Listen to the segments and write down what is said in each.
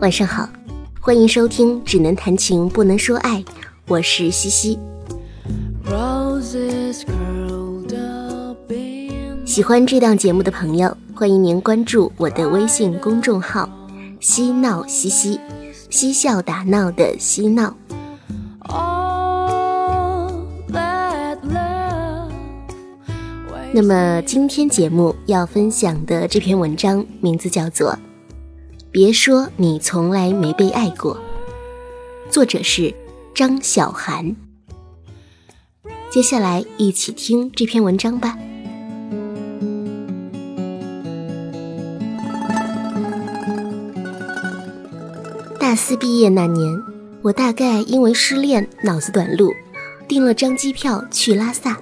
晚上好，欢迎收听《只能谈情不能说爱》，我是西西。喜欢这档节目的朋友，欢迎您关注我的微信公众号“嬉闹西西”，嬉笑打闹的嬉闹。那么今天节目要分享的这篇文章名字叫做。别说你从来没被爱过。作者是张小涵。接下来一起听这篇文章吧。大四毕业那年，我大概因为失恋，脑子短路，订了张机票去拉萨。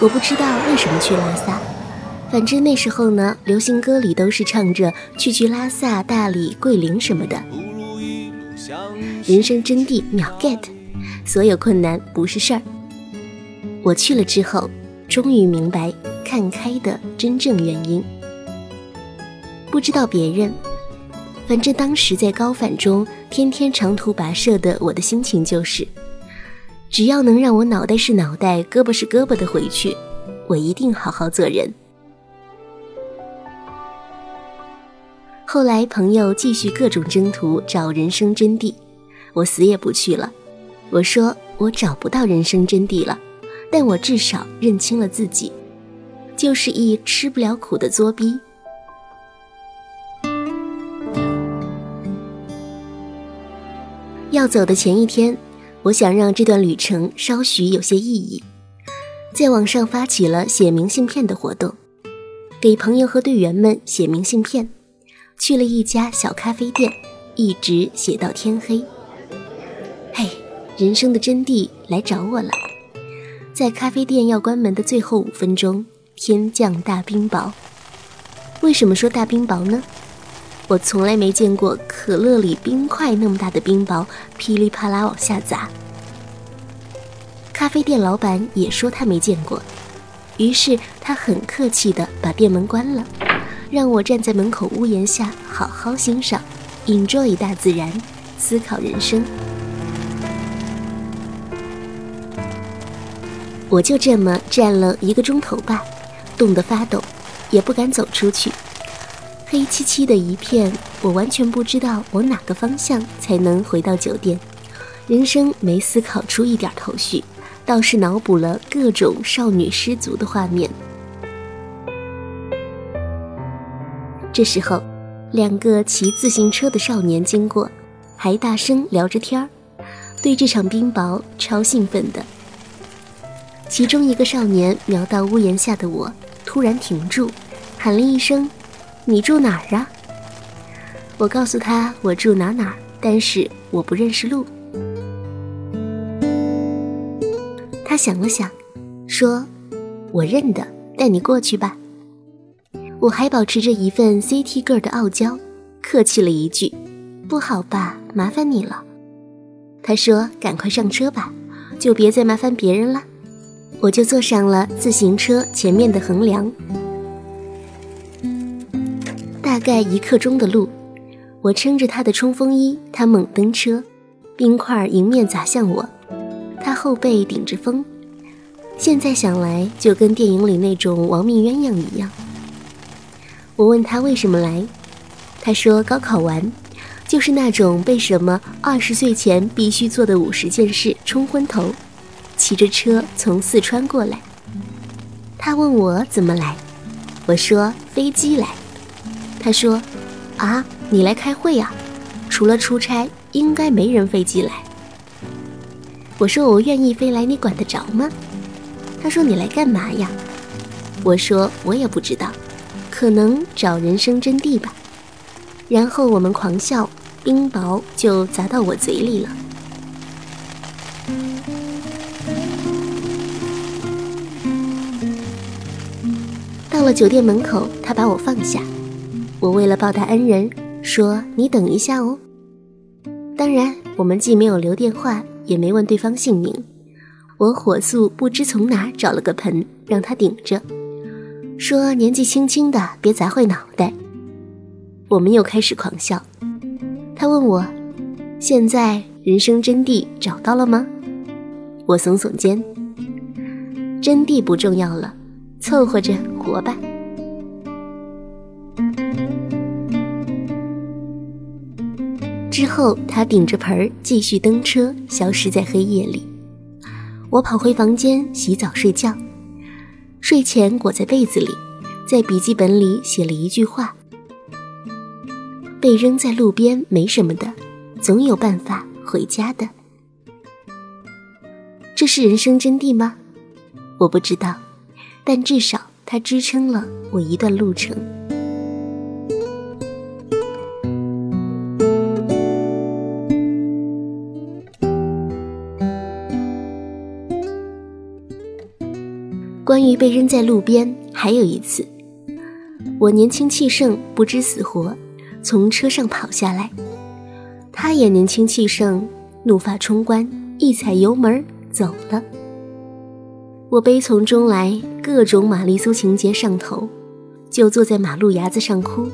我不知道为什么去拉萨。反正那时候呢，流行歌里都是唱着去去拉萨、大理、桂林什么的。人生真谛秒 get，所有困难不是事儿。我去了之后，终于明白看开的真正原因。不知道别人，反正当时在高反中天天长途跋涉的我的心情就是，只要能让我脑袋是脑袋、胳膊是胳膊的回去，我一定好好做人。后来朋友继续各种征途找人生真谛，我死也不去了。我说我找不到人生真谛了，但我至少认清了自己，就是一吃不了苦的作逼。要走的前一天，我想让这段旅程稍许有些意义，在网上发起了写明信片的活动，给朋友和队员们写明信片。去了一家小咖啡店，一直写到天黑。嘿，人生的真谛来找我了。在咖啡店要关门的最后五分钟，天降大冰雹。为什么说大冰雹呢？我从来没见过可乐里冰块那么大的冰雹噼里啪啦往下砸。咖啡店老板也说他没见过，于是他很客气地把店门关了。让我站在门口屋檐下，好好欣赏，enjoy 大自然，思考人生。我就这么站了一个钟头吧，冻得发抖，也不敢走出去。黑漆漆的一片，我完全不知道往哪个方向才能回到酒店。人生没思考出一点头绪，倒是脑补了各种少女失足的画面。这时候，两个骑自行车的少年经过，还大声聊着天儿，对这场冰雹超兴奋的。其中一个少年瞄到屋檐下的我，突然停住，喊了一声：“你住哪儿啊？”我告诉他我住哪哪，但是我不认识路。他想了想，说：“我认得，带你过去吧。”我还保持着一份 CT girl 的傲娇，客气了一句：“不好吧，麻烦你了。”他说：“赶快上车吧，就别再麻烦别人了。”我就坐上了自行车前面的横梁。大概一刻钟的路，我撑着他的冲锋衣，他猛蹬车，冰块迎面砸向我，他后背顶着风。现在想来，就跟电影里那种亡命鸳鸯一样。我问他为什么来，他说高考完，就是那种被什么二十岁前必须做的五十件事冲昏头，骑着车从四川过来。他问我怎么来，我说飞机来。他说啊，你来开会呀？除了出差，应该没人飞机来。我说我愿意飞来，你管得着吗？他说你来干嘛呀？我说我也不知道。可能找人生真谛吧，然后我们狂笑，冰雹就砸到我嘴里了。到了酒店门口，他把我放下，我为了报答恩人，说你等一下哦。当然，我们既没有留电话，也没问对方姓名。我火速不知从哪找了个盆，让他顶着。说年纪轻轻的别砸坏脑袋。我们又开始狂笑。他问我：“现在人生真谛找到了吗？”我耸耸肩：“真谛不重要了，凑合着活吧。”之后，他顶着盆儿继续蹬车，消失在黑夜里。我跑回房间洗澡睡觉，睡前裹在被子里，在笔记本里写了一句话：“被扔在路边没什么的，总有办法回家的。”这是人生真谛吗？我不知道，但至少它支撑了我一段路程。关于被扔在路边，还有一次，我年轻气盛，不知死活，从车上跑下来。他也年轻气盛，怒发冲冠，一踩油门走了。我悲从中来，各种玛丽苏情节上头，就坐在马路牙子上哭。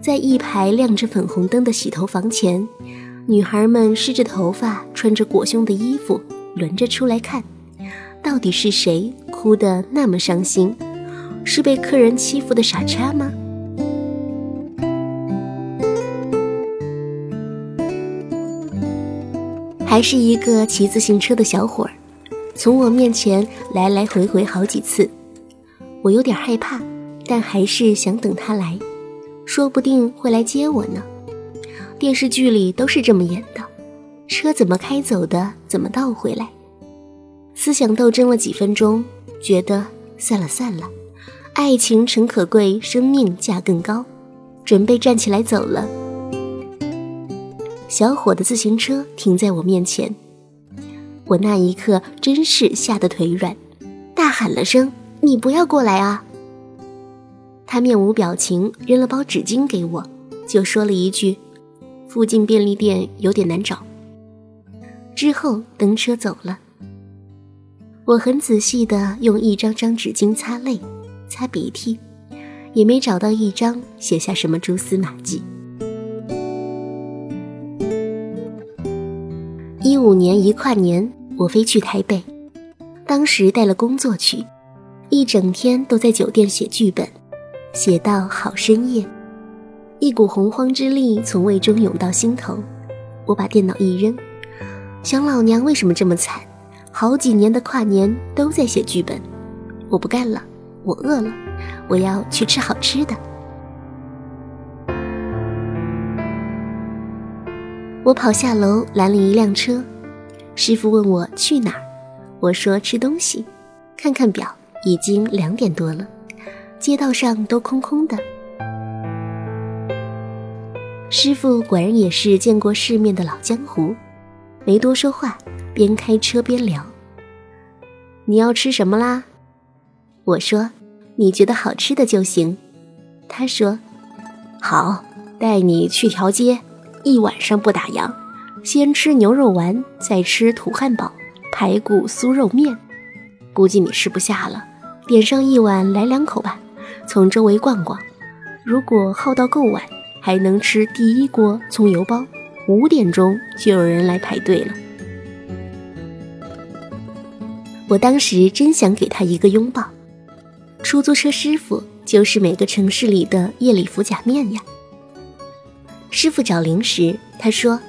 在一排亮着粉红灯的洗头房前，女孩们湿着头发，穿着裹胸的衣服，轮着出来看，到底是谁。哭得那么伤心，是被客人欺负的傻叉吗？还是一个骑自行车的小伙儿，从我面前来来回回好几次，我有点害怕，但还是想等他来，说不定会来接我呢。电视剧里都是这么演的，车怎么开走的，怎么倒回来。思想斗争了几分钟。觉得算了算了，爱情诚可贵，生命价更高，准备站起来走了。小伙的自行车停在我面前，我那一刻真是吓得腿软，大喊了声：“你不要过来啊！”他面无表情，扔了包纸巾给我，就说了一句：“附近便利店有点难找。”之后蹬车走了。我很仔细地用一张张纸巾擦泪、擦鼻涕，也没找到一张写下什么蛛丝马迹。一五年一跨年，我飞去台北，当时带了工作去，一整天都在酒店写剧本，写到好深夜，一股洪荒之力从胃中涌到心头，我把电脑一扔，想老娘为什么这么惨？好几年的跨年都在写剧本，我不干了，我饿了，我要去吃好吃的。我跑下楼拦了一辆车，师傅问我去哪儿，我说吃东西。看看表，已经两点多了，街道上都空空的。师傅果然也是见过世面的老江湖，没多说话。边开车边聊。你要吃什么啦？我说，你觉得好吃的就行。他说，好，带你去条街，一晚上不打烊，先吃牛肉丸，再吃土汉堡、排骨酥肉面。估计你吃不下了，点上一碗来两口吧。从周围逛逛，如果耗到够晚，还能吃第一锅葱油包。五点钟就有人来排队了。我当时真想给他一个拥抱。出租车师傅就是每个城市里的夜里服假面呀。师傅找零食，他说：“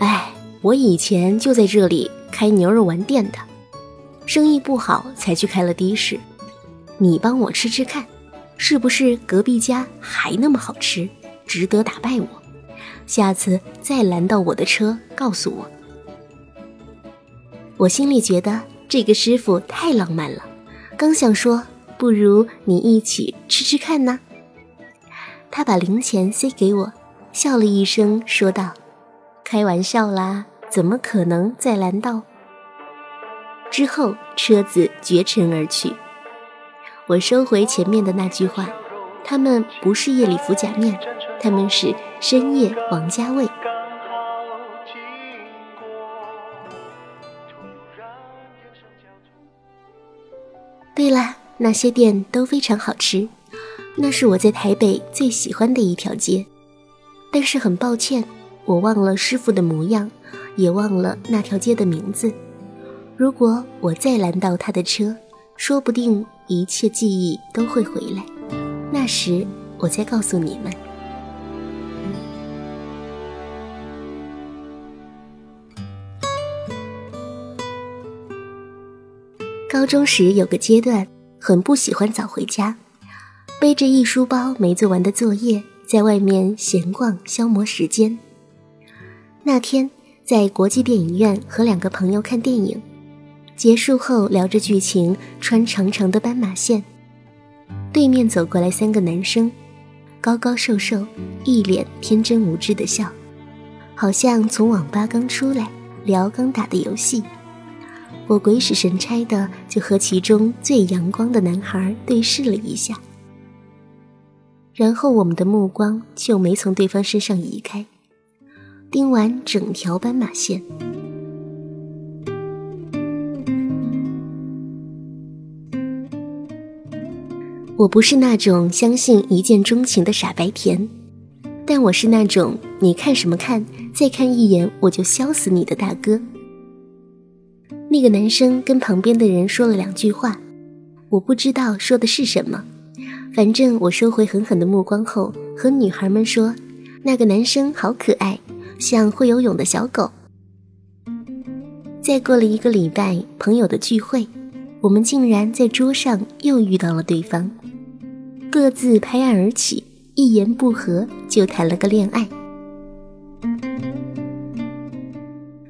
哎，我以前就在这里开牛肉丸店的，生意不好才去开了的士。你帮我吃吃看，是不是隔壁家还那么好吃，值得打败我？下次再拦到我的车，告诉我。”我心里觉得。这个师傅太浪漫了，刚想说，不如你一起吃吃看呢。他把零钱塞给我，笑了一声，说道：“开玩笑啦，怎么可能再拦到？”之后车子绝尘而去。我收回前面的那句话，他们不是夜里服假面，他们是深夜王家卫。对了，那些店都非常好吃，那是我在台北最喜欢的一条街。但是很抱歉，我忘了师傅的模样，也忘了那条街的名字。如果我再拦到他的车，说不定一切记忆都会回来。那时，我再告诉你们。高中时有个阶段，很不喜欢早回家，背着一书包没做完的作业，在外面闲逛消磨时间。那天在国际电影院和两个朋友看电影，结束后聊着剧情，穿长长的斑马线，对面走过来三个男生，高高瘦瘦，一脸天真无知的笑，好像从网吧刚出来，聊刚打的游戏。我鬼使神差的就和其中最阳光的男孩对视了一下，然后我们的目光就没从对方身上移开，盯完整条斑马线。我不是那种相信一见钟情的傻白甜，但我是那种你看什么看，再看一眼我就削死你的大哥。那个男生跟旁边的人说了两句话，我不知道说的是什么。反正我收回狠狠的目光后，和女孩们说：“那个男生好可爱，像会游泳的小狗。”再过了一个礼拜，朋友的聚会，我们竟然在桌上又遇到了对方，各自拍案而起，一言不合就谈了个恋爱。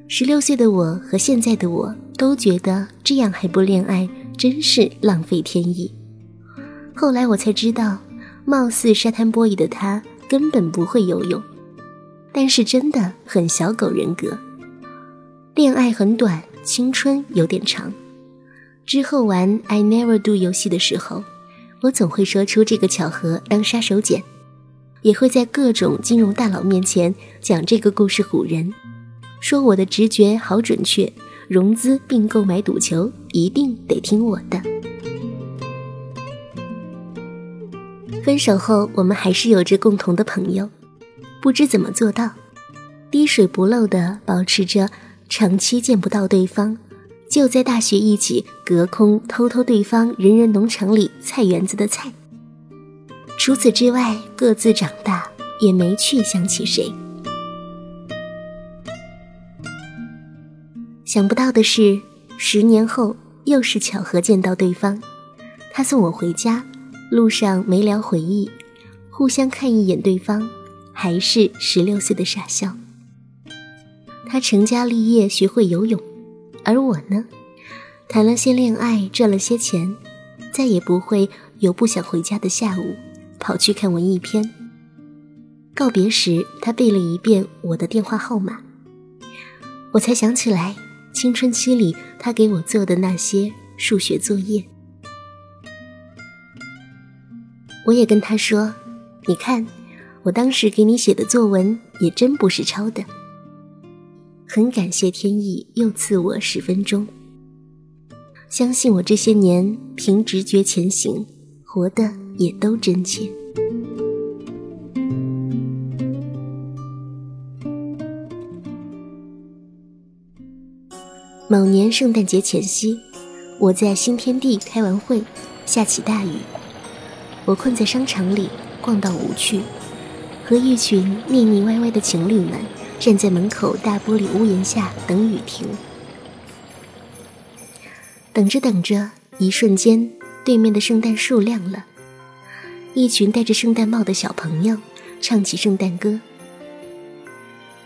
十六岁的我和现在的我。都觉得这样还不恋爱，真是浪费天意。后来我才知道，貌似沙滩波伊的他根本不会游泳，但是真的很小狗人格。恋爱很短，青春有点长。之后玩 I Never Do 游戏的时候，我总会说出这个巧合当杀手锏，也会在各种金融大佬面前讲这个故事唬人，说我的直觉好准确。融资并购买赌球，一定得听我的。分手后，我们还是有着共同的朋友，不知怎么做到，滴水不漏的保持着长期见不到对方，就在大学一起隔空偷偷对方人人农场里菜园子的菜。除此之外，各自长大，也没去想起谁。想不到的是，十年后又是巧合见到对方。他送我回家，路上没聊回忆，互相看一眼对方，还是十六岁的傻笑。他成家立业，学会游泳，而我呢，谈了些恋爱，赚了些钱，再也不会有不想回家的下午，跑去看文艺片。告别时，他背了一遍我的电话号码，我才想起来。青春期里，他给我做的那些数学作业，我也跟他说：“你看，我当时给你写的作文也真不是抄的。”很感谢天意又赐我十分钟，相信我这些年凭直觉前行，活的也都真切。某年圣诞节前夕，我在新天地开完会，下起大雨，我困在商场里，逛到无趣，和一群腻腻歪歪的情侣们站在门口大玻璃屋檐下等雨停。等着等着，一瞬间，对面的圣诞树亮了，一群戴着圣诞帽的小朋友唱起圣诞歌。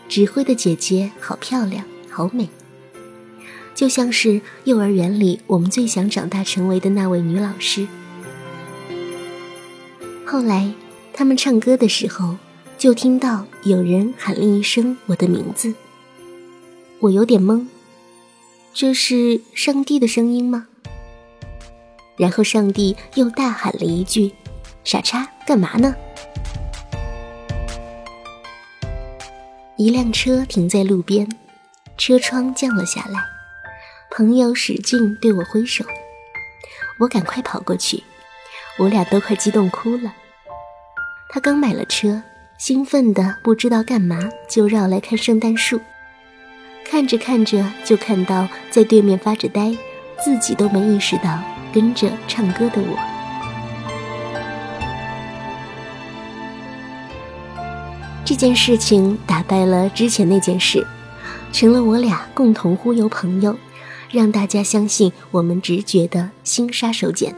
指挥的姐姐好漂亮，好美。就像是幼儿园里我们最想长大成为的那位女老师。后来，他们唱歌的时候，就听到有人喊了一声我的名字。我有点懵，这是上帝的声音吗？然后上帝又大喊了一句：“傻叉，干嘛呢？”一辆车停在路边，车窗降了下来。朋友使劲对我挥手，我赶快跑过去，我俩都快激动哭了。他刚买了车，兴奋的不知道干嘛，就绕来看圣诞树。看着看着，就看到在对面发着呆，自己都没意识到跟着唱歌的我。这件事情打败了之前那件事，成了我俩共同忽悠朋友，让大家相信我们直觉的新杀手锏。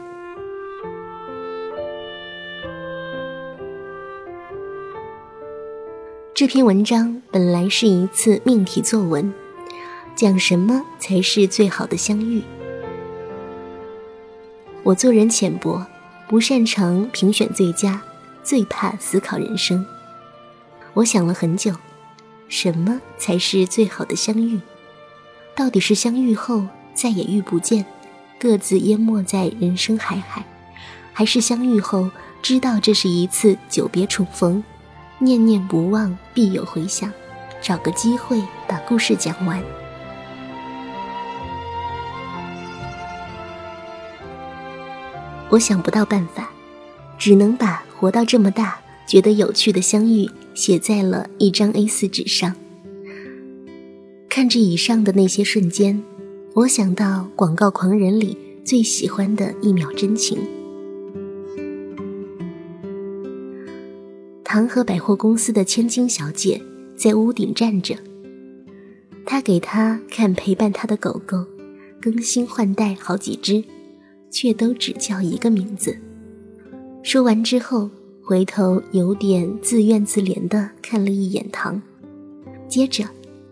这篇文章本来是一次命题作文，讲什么才是最好的相遇。我做人浅薄，不擅长评选最佳，最怕思考人生。我想了很久，什么才是最好的相遇？到底是相遇后再也遇不见，各自淹没在人生海海，还是相遇后知道这是一次久别重逢？念念不忘，必有回响。找个机会把故事讲完。我想不到办法，只能把活到这么大觉得有趣的相遇写在了一张 A4 纸上。看着以上的那些瞬间，我想到《广告狂人》里最喜欢的一秒真情。唐河百货公司的千金小姐在屋顶站着，他给她看陪伴他的狗狗，更新换代好几只，却都只叫一个名字。说完之后，回头有点自怨自怜的看了一眼唐，接着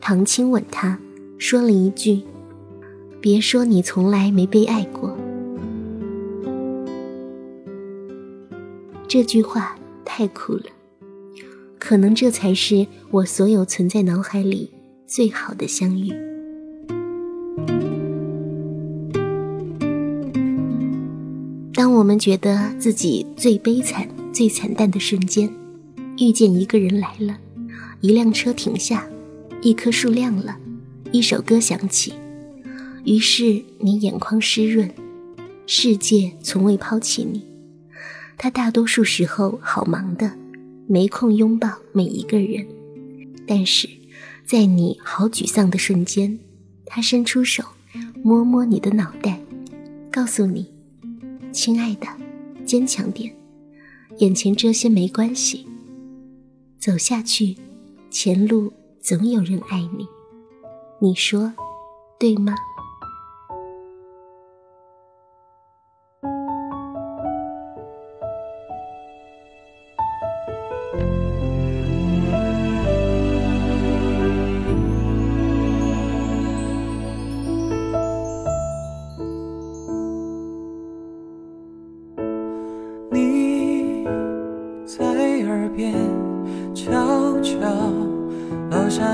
唐亲吻他，说了一句：“别说你从来没被爱过。”这句话太酷了。可能这才是我所有存在脑海里最好的相遇。当我们觉得自己最悲惨、最惨淡的瞬间，遇见一个人来了，一辆车停下，一棵树亮了，一首歌响起，于是你眼眶湿润，世界从未抛弃你。他大多数时候好忙的。没空拥抱每一个人，但是，在你好沮丧的瞬间，他伸出手，摸摸你的脑袋，告诉你：“亲爱的，坚强点，眼前这些没关系，走下去，前路总有人爱你。”你说，对吗？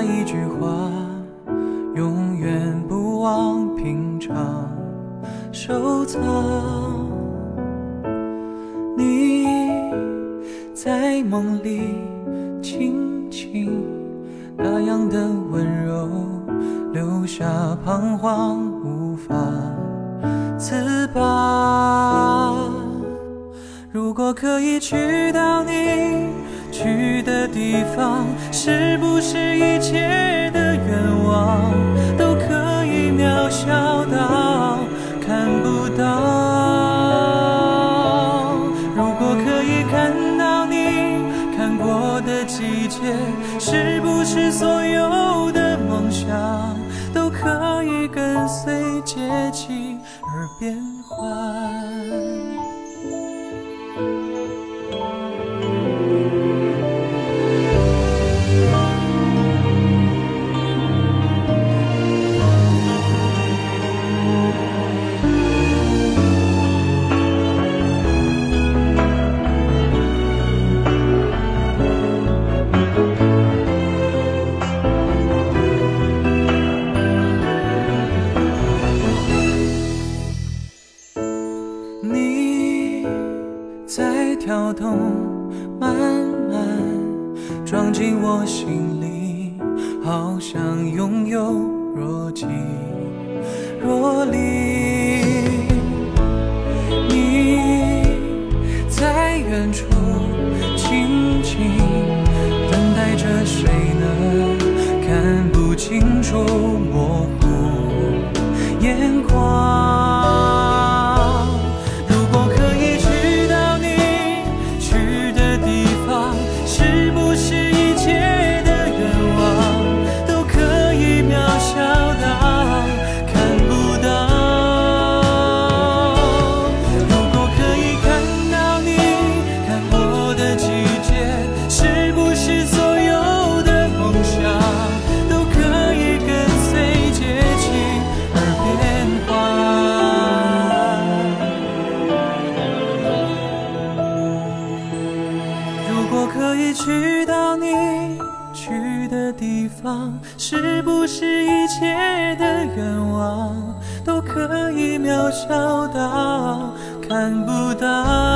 一句话，永远不忘，平常收藏你在梦里轻轻那样的温柔，留下彷徨无法自拔。如果可以去到你的地方，是不是一切的愿望都可以渺小到？看不到。如果可以看到你看过的季节，是不是所有的梦想都可以跟随节气而变我心里好像拥有若即若离。渺小到看不到？